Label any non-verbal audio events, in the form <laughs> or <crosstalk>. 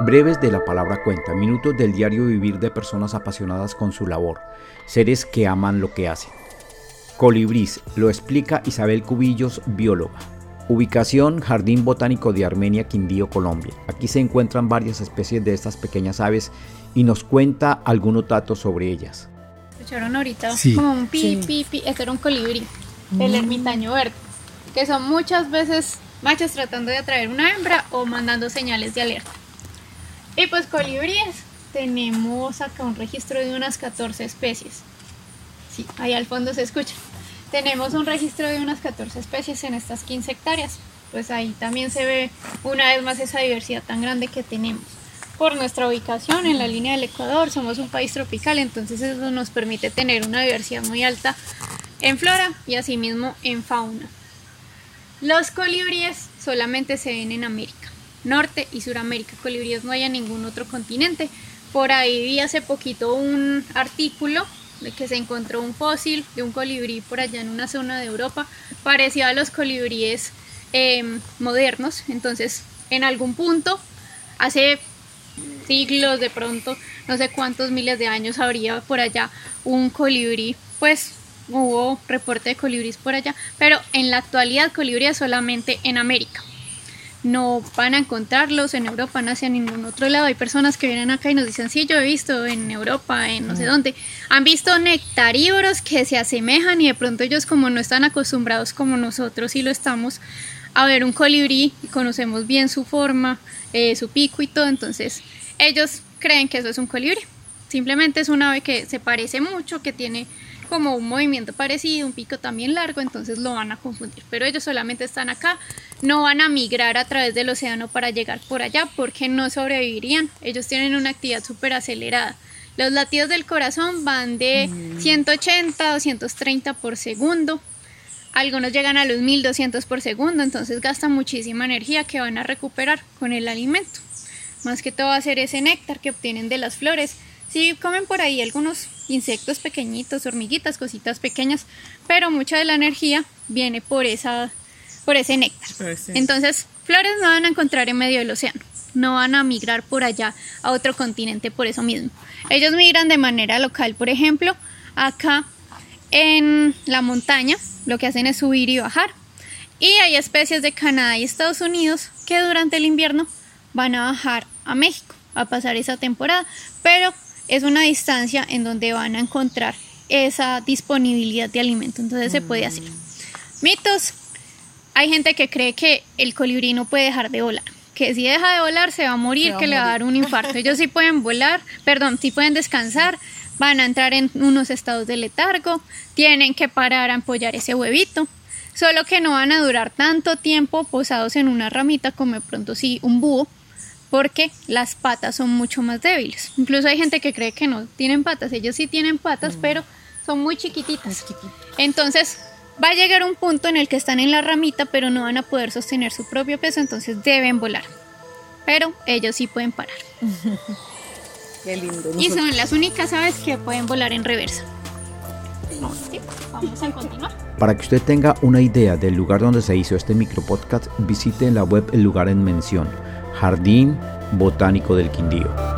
Breves de la palabra cuenta, minutos del diario vivir de personas apasionadas con su labor, seres que aman lo que hacen. Colibrís, lo explica Isabel Cubillos, bióloga. Ubicación Jardín Botánico de Armenia, Quindío, Colombia. Aquí se encuentran varias especies de estas pequeñas aves y nos cuenta algunos datos sobre ellas. Escucharon ahorita como un pi, pi, pi. Este era un colibrí, el mm. ermitaño verde, que son muchas veces machos tratando de atraer una hembra o mandando señales de alerta. Y pues colibríes, tenemos acá un registro de unas 14 especies. Sí, ahí al fondo se escucha. Tenemos un registro de unas 14 especies en estas 15 hectáreas. Pues ahí también se ve una vez más esa diversidad tan grande que tenemos. Por nuestra ubicación en la línea del Ecuador, somos un país tropical, entonces eso nos permite tener una diversidad muy alta en flora y asimismo en fauna. Los colibríes solamente se ven en América. Norte y Suramérica. Colibríes no hay en ningún otro continente. Por ahí vi hace poquito un artículo de que se encontró un fósil de un colibrí por allá en una zona de Europa, parecido a los colibríes em, modernos. Entonces, en algún punto, hace siglos de pronto, no sé cuántos miles de años habría por allá un colibrí, pues hubo reporte de colibríes por allá, pero en la actualidad colibríes solamente en América no van a encontrarlos en Europa, no hacia ningún otro lado. Hay personas que vienen acá y nos dicen, sí, yo he visto en Europa, en no sé dónde. Han visto nectarívoros que se asemejan y de pronto ellos como no están acostumbrados como nosotros y lo estamos a ver un colibrí y conocemos bien su forma, eh, su pico y todo, entonces ellos creen que eso es un colibrí. Simplemente es un ave que se parece mucho, que tiene como un movimiento parecido, un pico también largo, entonces lo van a confundir. Pero ellos solamente están acá, no van a migrar a través del océano para llegar por allá porque no sobrevivirían. Ellos tienen una actividad súper acelerada. Los latidos del corazón van de 180 a 230 por segundo. Algunos llegan a los 1200 por segundo, entonces gastan muchísima energía que van a recuperar con el alimento. Más que todo va a ser ese néctar que obtienen de las flores Sí, comen por ahí algunos insectos pequeñitos, hormiguitas, cositas pequeñas, pero mucha de la energía viene por, esa, por ese néctar. Entonces, flores no van a encontrar en medio del océano, no van a migrar por allá a otro continente por eso mismo. Ellos migran de manera local, por ejemplo, acá en la montaña, lo que hacen es subir y bajar. Y hay especies de Canadá y Estados Unidos que durante el invierno van a bajar a México a pasar esa temporada, pero es una distancia en donde van a encontrar esa disponibilidad de alimento. Entonces se puede hacer. Mitos. Hay gente que cree que el colibrí no puede dejar de volar. Que si deja de volar se va a morir, que le va a dar un infarto. Ellos sí pueden volar, perdón, sí pueden descansar, van a entrar en unos estados de letargo, tienen que parar a apoyar ese huevito. Solo que no van a durar tanto tiempo posados en una ramita como de pronto sí un búho, porque las patas son mucho más débiles. Incluso hay gente que cree que no tienen patas, ellos sí tienen patas, mm. pero son muy chiquititas. Entonces va a llegar un punto en el que están en la ramita, pero no van a poder sostener su propio peso, entonces deben volar. Pero ellos sí pueden parar. <laughs> Qué lindo. Y son las únicas aves que pueden volar en reversa. vamos a continuar. Para que usted tenga una idea del lugar donde se hizo este micropodcast, visite en la web el lugar en mención Jardín Botánico del Quindío.